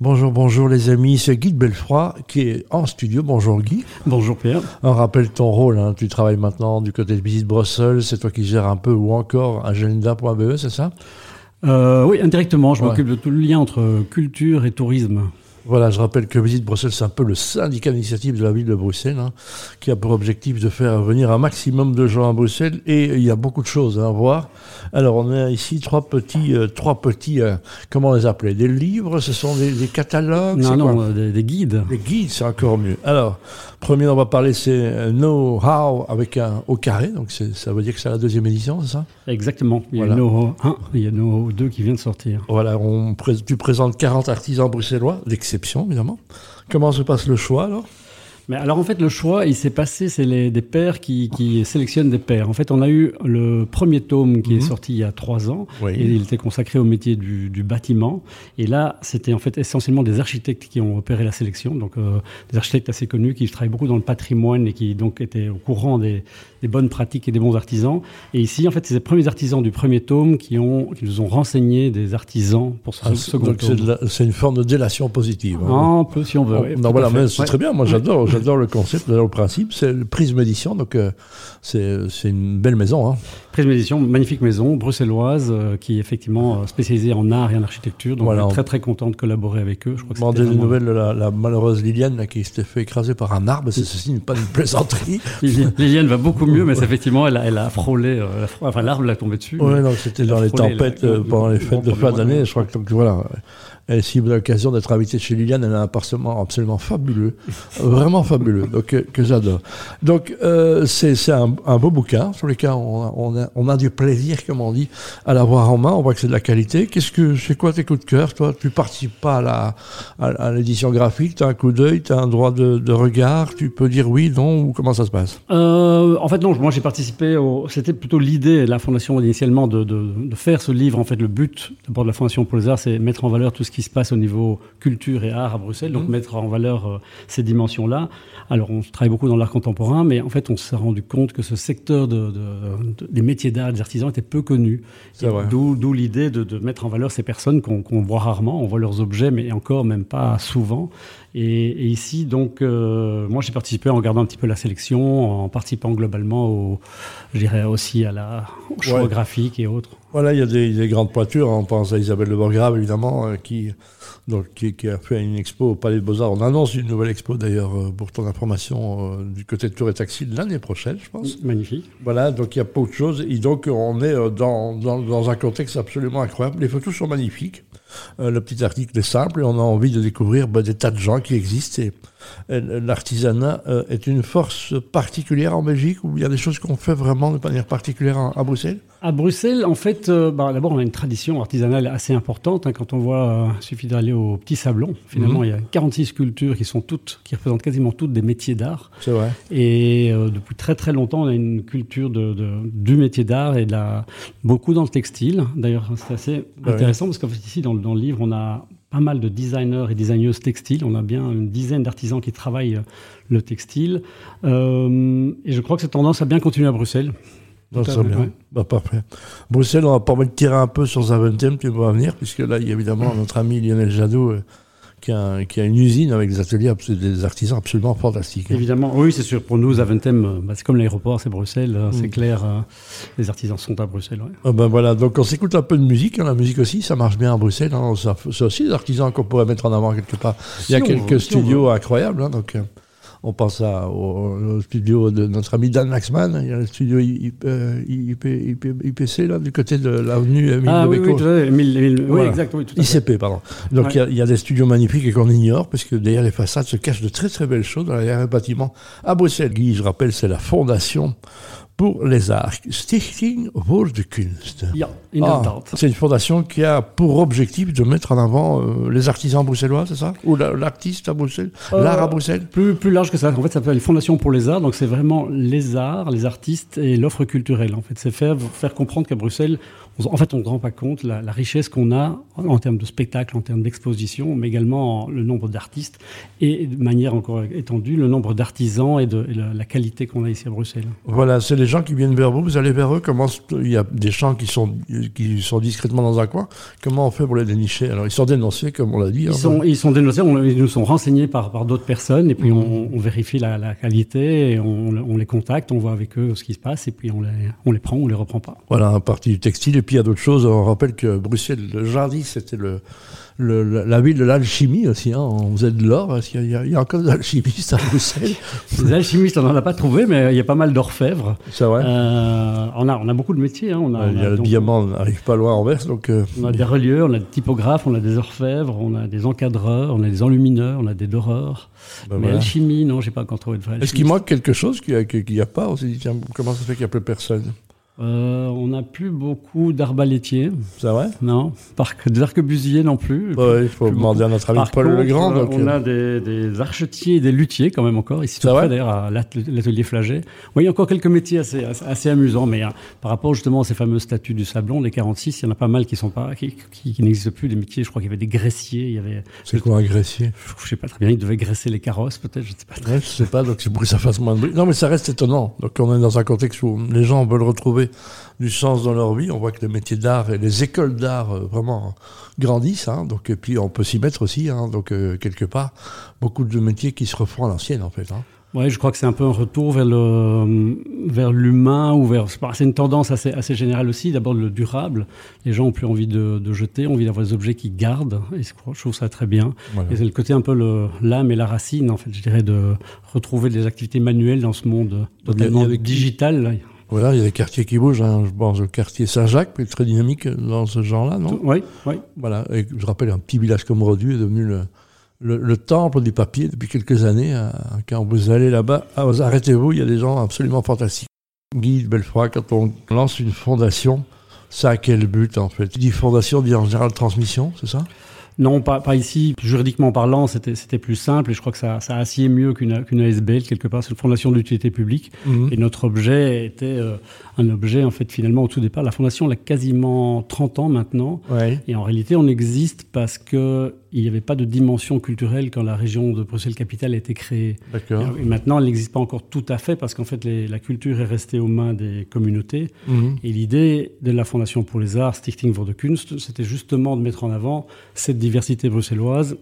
Bonjour, bonjour les amis, c'est Guy de Belfroy qui est en studio. Bonjour Guy. Bonjour Pierre. On rappelle ton rôle, hein. tu travailles maintenant du côté de Visite Bruxelles, c'est toi qui gères un peu ou encore agenda.be, c'est ça? Euh, Oui, indirectement, je m'occupe de tout le lien entre culture et tourisme. Voilà, je rappelle que Visite Bruxelles, c'est un peu le syndicat d'initiative de la ville de Bruxelles, hein, qui a pour objectif de faire venir un maximum de gens à Bruxelles, et il y a beaucoup de choses à voir. Alors, on a ici trois petits, euh, trois petits, euh, comment on les appelait? Des livres Ce sont des, catalogues Non, non, euh, des, guides. Des guides, c'est encore mieux. Alors, premier, on va parler, c'est Know How avec un au carré, donc ça veut dire que c'est la deuxième édition, c'est ça? Exactement. Il y a Know How 1, il y a Know How 2 qui vient de sortir. Voilà, on, tu présentes 40 artisans bruxellois, évidemment. Comment se passe le choix alors? Mais alors en fait le choix il s'est passé c'est les, des pères qui, qui, sélectionnent des pères. En fait on a eu le premier tome qui est mhm. sorti il y a trois ans et il était consacré au métier du, du bâtiment et là c'était en fait essentiellement des architectes qui ont opéré la sélection donc euh, des architectes assez connus qui travaillent beaucoup dans le patrimoine et qui donc étaient au courant des, des bonnes pratiques et des bons artisans. Et ici, en fait, c'est les premiers artisans du premier tome qui, ont, qui nous ont renseigné des artisans pour ce ah, second tome. C'est une forme de délation positive. Hein. Un peu, si on veut. Oh, non, voilà, mais c'est très bien. Moi, j'adore, j'adore le concept, j'adore le principe. C'est le Prisme Édition, donc euh, c'est une belle maison. Hein. Prisme Édition, magnifique maison, bruxelloise, euh, qui est effectivement euh, spécialisée en art et en architecture. Donc, on est très, très content de collaborer avec eux. Je crois que des nouvelles de la, malheureuse Liliane qui s'était fait écraser par un arbre. Ceci n'est pas une plaisanterie. Liliane va beaucoup mieux, mais effectivement, elle a, elle a frôlé, euh, enfin l'arbre l'a tombé dessus. Oui, non, c'était dans les tempêtes pendant les fêtes de fin d'année. Je crois que donc, voilà. Et si vous avez l'occasion d'être invité chez Liliane, elle a un appartement absolument fabuleux, vraiment fabuleux, donc que j'adore. Donc euh, c'est un, un, beau bouquin sur lequel on, on, a, on, a, du plaisir, comme on dit, à l'avoir en main. On voit que c'est de la qualité. Qu'est-ce que c'est quoi tes coups de cœur, toi? Tu participes pas à la à, l'édition graphique, tu as un coup d'œil, tu as un droit de, de, regard, tu peux dire oui, non ou comment ça se passe? Euh, En fait non, moi j'ai participé. Au... C'était plutôt l'idée, la fondation initialement de, de, de, faire ce livre. En fait, le but d'abord de la fondation pour les arts, c'est mettre en valeur tout ce qui qui se passe au niveau culture et art à Bruxelles, donc mmh. mettre en valeur euh, ces dimensions-là. Alors, on travaille beaucoup dans l'art contemporain, mais en fait, on s'est rendu compte que ce secteur de, des métiers d'art, des artisans, était peu connu. D'où l'idée de, mettre en valeur ces personnes qu'on voit rarement. On voit leurs objets, mais encore même pas souvent. Et, ici, donc, euh, moi, j'ai participé en regardant un petit peu la sélection, en participant globalement au, je dirais aussi à la au choix graphique et autres. Voilà, il y a des, grandes pointures. On pense à Isabelle de Borgrave, évidemment, euh, qui, donc, qui, a fait une expo au Palais de Beaux-Arts. On annonce une nouvelle expo, d'ailleurs, euh, pour ton information, du côté de Tour et Taxi l'année prochaine, je pense. Magnifique. Voilà, donc il y a beaucoup de choses. Et donc, on est dans, dans, dans un contexte absolument incroyable. Les photos sont magnifiques. Euh, le petit article est simple et on a envie de découvrir bah, des tas de gens qui existent. Et, l'artisanat euh, est une force particulière en Belgique ou il y a des choses qu'on fait vraiment de manière particulière à Bruxelles? À Bruxelles, en fait, euh, bah, d'abord, on a une tradition artisanale assez importante. Hein, quand on voit, euh, il suffit d'aller au Petit Sablon. Finalement, mhm. il y a 46 sculptures qui sont toutes, qui représentent quasiment toutes des métiers d'art. C'est vrai. Et euh, depuis très très longtemps, on a une culture de, du métier d'art et de la, beaucoup dans le textile. D'ailleurs, c'est assez intéressant parce qu'en fait, ici, dans, dans, le livre, on a pas mal de designers et designeuses textiles. On a bien une dizaine d'artisans qui travaillent le textile. et je crois que cette tendance a bien continué à Bruxelles. Non, ça bien. Bah, parfait. Bruxelles, on va pas de tirer un peu sur Zaventem, tu vas venir, puisque là, il y a évidemment notre ami Lionel Jadot euh, qui, a, qui, a, une usine avec des ateliers, des artisans absolument fantastiques. Hein. Évidemment, oui, c'est sûr. Pour nous, Zaventem, euh, bah, c'est comme l'aéroport, c'est Bruxelles, euh, c'est mm. clair. les artisans sont à Bruxelles. Ouais. Ah ben voilà, donc on s'écoute un peu de musique. Hein, la musique aussi, ça marche bien à Bruxelles. Hein, c'est aussi des artisans qu'on pourrait mettre en avant quelque part. il y a quelques studios incroyables. Hein, donc. On pense à, au, studio de notre ami Dan Maxman, il y a le studio IPC, là, du côté de l'avenue Emile ah, oui, oui, oui, exact, oui, tout à ICP, pardon. Donc il, y a, des studios magnifiques et qu'on ignore, parce que derrière les façades se cachent de très très belles choses. Dans les bâtiments. À Bruxelles, Guy, je rappelle, c'est la fondation pour les arts. Stichting voor de kunst. Ja, inderdaad. Ah, c'est une fondation qui a pour objectif de mettre en avant euh, les artisans bruxellois, c'est ça? Ou l'artiste à Bruxelles euh, L'art à Bruxelles? plus, plus large que ça. En fait, ça s'appelle Fondation pour les arts. Donc, c'est vraiment les arts, les artistes et l'offre culturelle. En fait, c'est faire, faire comprendre qu'à Bruxelles, en fait, on ne rend pas compte la, la richesse qu'on a en, termes de spectacle, en termes d'exposition, mais également le nombre d'artistes et de manière encore étendue, le nombre d'artisans et de la, qualité qu'on a ici à Bruxelles. Voilà, c'est les gens qui viennent vers vous, vous allez vers eux, comment il y a des gens qui sont, qui sont discrètement dans un coin, comment on fait pour les dénicher? Alors, ils sont dénoncés, comme on l'a dit. Ils, hein, sont, ils sont dénoncés, ils nous sont renseignés par, par d'autres personnes, et puis on, on, vérifie la, la qualité, et on, on, les contacte, on voit avec eux ce qui se passe, et puis on les, on les prend, on les reprend pas. Voilà, un partie du textile, et puis il y a d'autres choses. On rappelle que Bruxelles, le jardin, c'était le, la ville de l'alchimie aussi. Hein. On faisait de l'or. Il y, a, il y a encore des alchimistes à Bruxelles? Les alchimistes, on n'en a pas trouvé, mais il y a pas mal d'orfèvres. C'est vrai. Euh, on, a, on a beaucoup de métiers. Hein. On a, il y a, le diamant, on n'arrive pas loin en Anvers. Donc, euh, On a des relieurs, on a des typographes, on a des orfèvres, on a des encadreurs, on a des enlumineurs, on a des doreurs. Ben mais alchimie, non, j'ai pas encore trouvé de vrai. Est-ce qu'il manque quelque chose qu'il n'y a, a, pas? On s'est dit, tiens, comment ça fait qu'il n'y a plus personne? Euh, on n'a plus beaucoup d'arbalétiers. C'est vrai? Non. des arquebusiers non plus. Ouais, il faut demander à notre ami Paul Legrand. Donc... On a des, des, archetiers et des luthiers quand même encore. Ici, tout près d'ailleurs, à l'atelier Flagey. Oui, il y a encore quelques métiers assez, assez, amusants, mais hein, par rapport justement à ces fameux statuts du Sablon, les 46, il y en a pas mal qui sont pas, qui, qui, n'existent plus. Des métiers, je crois qu'il y avait des graissiers. Il y avait. C'est quoi un graissier Je sais pas très bien. Ils devaient graisser les carrosses, peut-être. Je sais pas. Très... je sais pas. Donc c'est pour que ça fasse moins de bruit. Non, mais ça reste étonnant. Donc on est dans un contexte où les gens veulent retrouver du sens dans leur vie. On voit que les métiers d'art et les écoles d'art euh, vraiment grandissent. Hein, donc, et puis on peut s'y mettre aussi. Hein, donc euh, quelque part, beaucoup de métiers qui se refont à l'ancienne en fait. Hein. Oui, je crois que c'est un peu un retour vers le vers l'humain ou vers c'est une tendance assez assez générale aussi. D'abord le durable. Les gens ont plus envie de, de jeter, ont envie d'avoir des objets qui gardent. Et je trouve ça très bien. Et c'est le côté un peu l'âme et la racine en fait, je dirais, de retrouver des activités manuelles dans ce monde totalement digital. Voilà, il y a des quartiers qui bougent. Hein. Je pense le quartier Saint-Jacques est très dynamique dans ce genre-là, non? Oui, oui. Voilà, et je rappelle, un petit village comme Rodu est devenu le, le, temple du papier depuis quelques années. Hein. Quand vous allez là-bas, ah, arrêtez-vous, il y a des gens absolument fantastiques. Guy Belfroy, quand on lance une fondation, ça a quel but en fait? Tu dis fondation, dit en général transmission, c'est ça? Non, pas, pas ici. Juridiquement parlant, c'était plus simple et je crois que ça, ça assied mieux qu'une ASBL quelque part. C'est une fondation d'utilité publique mhm. et notre objet était euh, un objet en fait finalement au tout départ. La fondation elle a quasiment 30 ans maintenant et en réalité on existe parce que il n'y avait pas de dimension culturelle quand la région de Bruxelles-Capitale a été créée. Et maintenant, elle n'existe pas encore tout à fait parce qu'en fait, la culture est restée aux mains des communautés. Mhm. Et l'idée de la Fondation pour les Arts, Stichting voor de Kunst, c'était justement de mettre en avant cette diversité bruxelloise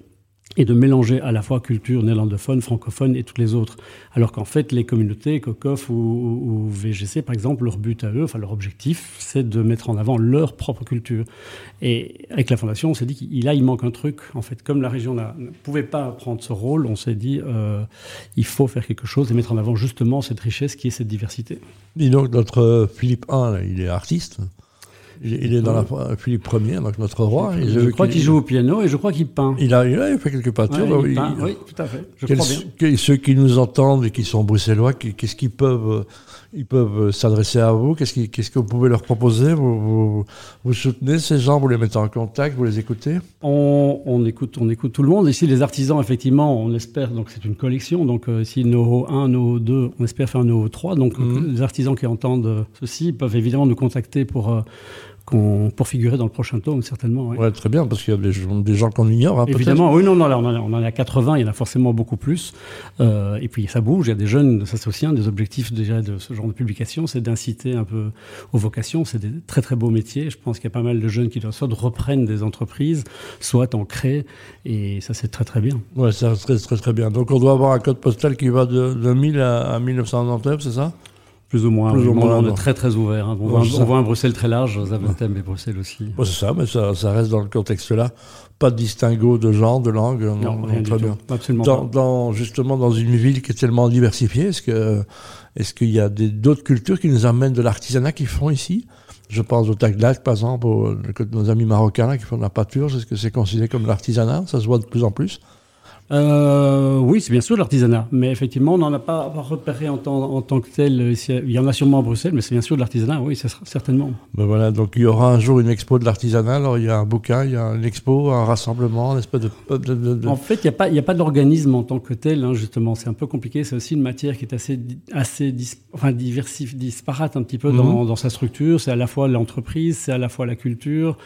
et de mélanger à la fois culture néerlandophone, francophone et toutes les autres. Alors qu'en fait, les communautés, COCOF ou, VGC, par exemple, leur but à eux, enfin leur objectif, c'est de mettre en avant leur propre culture. Et avec la Fondation, on s'est dit qu'il il manque un truc. En fait, comme la région ne pouvait pas prendre ce rôle, on s'est dit euh, il faut faire quelque chose et mettre en avant justement cette richesse qui est cette diversité. Dis donc, notre Philippe I, il est artiste il est dans la Philippe Ier, donc notre roi. je, crois qu'il joue au piano et je crois qu'il peint. Il a, il fait quelques peintures. oui, tout à fait. Je crois bien. Ceux qui nous entendent et qui sont bruxellois, qu'est-ce qu'ils peuvent, ils peuvent s'adresser à vous Qu'est-ce qu'est-ce que vous pouvez leur proposer? Vous, vous, soutenez ces gens Vous les mettez en contact Vous les écoutez? On, on, écoute, on écoute tout le monde. Ici, les artisans, effectivement, on espère. Donc, c'est une collection. Donc, euh, ici, NoHo 1, NoHo 2, on espère faire un NoHo 3. Donc, mhm. les artisans qui entendent ceci peuvent évidemment nous contacter pour. Euh, pour figurer dans le prochain tome, certainement. Ouais. très bien, parce qu'il y a des, des gens qu'on ignore. Hein, Évidemment, oui, non, non, là, on, en a, 80, il y en a forcément beaucoup plus. Euh, et puis ça bouge, il y a des jeunes, ça c'est aussi un des objectifs déjà de ce genre de publication, c'est d'inciter un peu aux vocations. C'est des très très beaux métiers. Je pense qu'il y a pas mal de jeunes qui soit reprennent des entreprises, soit en créent, et ça c'est très très bien. Ouais, ça très très très bien. Donc on doit avoir un code postal qui va de, de 1000 à, à 1999, c'est ça? Plus ou moins. Plus ou moins on est très très ouvert. Hein. On, voit un, Bruxelles très large, Zaventem et Bruxelles aussi. c'est ça, mais ça, ça, reste dans le contexte-là. Pas de distinguo de genre, de langue. Non, rien très bien. Absolument dans, Dans, justement, dans une ville qui est tellement diversifiée, est-ce que est-ce qu'il y a d'autres cultures qui nous amènent de l'artisanat qu'ils font ici? Je pense au Taglac, par exemple, nos amis marocains qui font de la pâture. Est-ce que c'est considéré comme l'artisanat? Ça se voit de plus en plus euh, Oui, c'est bien sûr l'artisanat. Mais effectivement, on n'en a pas repéré en tant, en tant, que tel. Il y en a sûrement à Bruxelles, mais c'est bien sûr de l'artisanat, oui, ça sera certainement. Ben voilà, donc il y aura un jour une expo de l'artisanat. Alors il y a un bouquin, il y a une expo, un rassemblement, un espèce de. En fait, il n'y a pas, a pas d'organisme en tant que tel, hein, justement. C'est un peu compliqué. C'est aussi une matière qui est assez, assez enfin, diversif, disparate un petit peu dans, mhm. dans sa structure. C'est à la fois l'entreprise, c'est à la fois la culture.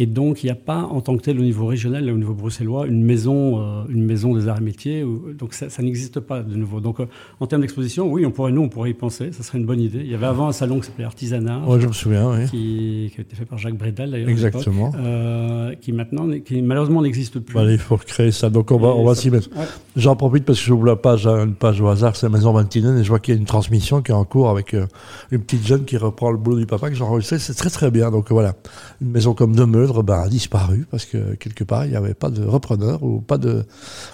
Et donc, il n'y a pas, en tant que tel, au niveau régional, au niveau bruxellois, une maison, euh, une maison des arts et métiers. donc, ça, n'existe pas de nouveau. Donc, euh, en termes d'exposition, oui, on pourrait, nous, on pourrait y penser. Ça serait une bonne idée. Il y avait avant un salon qui s'appelait Artisanat. Oui, je me souviens, oui. Qui, qui, a été fait par Jacques Bredal, d'ailleurs. Exactement. Euh, qui maintenant, qui malheureusement n'existe plus. il faut recréer ça. Donc, on va, on va s'y mettre. J'en profite parce que j'ouvre la page, une page au hasard, c'est la Maison Vantinen, et je vois qu'il y a une transmission qui est en cours avec une petite jeune qui reprend le boulot du papa que j'ai enregistré. C'est très, très bien. Donc, voilà. Une maison comme de Ben, a disparu parce que quelque part, il n'y avait pas de repreneur ou pas de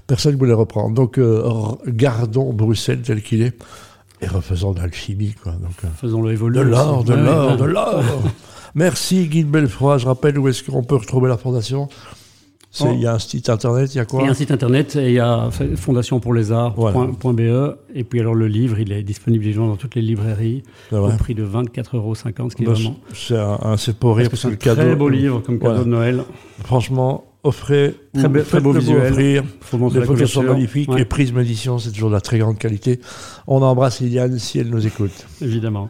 personne qui voulait reprendre. Donc, euh, gardons Bruxelles tel qu'il est et refaisons de l'alchimie. Quoi. Donc, euh, Faisons-le évoluer. De l'or, de l'or, de l'or. Merci Guy Belfroy. Je rappelle où est-ce qu'on peut retrouver la fondation il y a un site internet, il y a quoi Il y a un site internet et il y a Fondation pour les arts.be. Et puis alors le livre, il est disponible dans toutes les librairies au prix de 24,50 euros, ce qui est bah, vraiment. C'est un, c'est pour rire c'est un très beau livre comme cadeau de Noël. Franchement, offrez, très, très beau visuel. Offrir. Faut montrer les photos sont magnifiques. Les Prisme Édition, c'est toujours de la très grande qualité. On embrasse Liliane si elle nous écoute. Évidemment.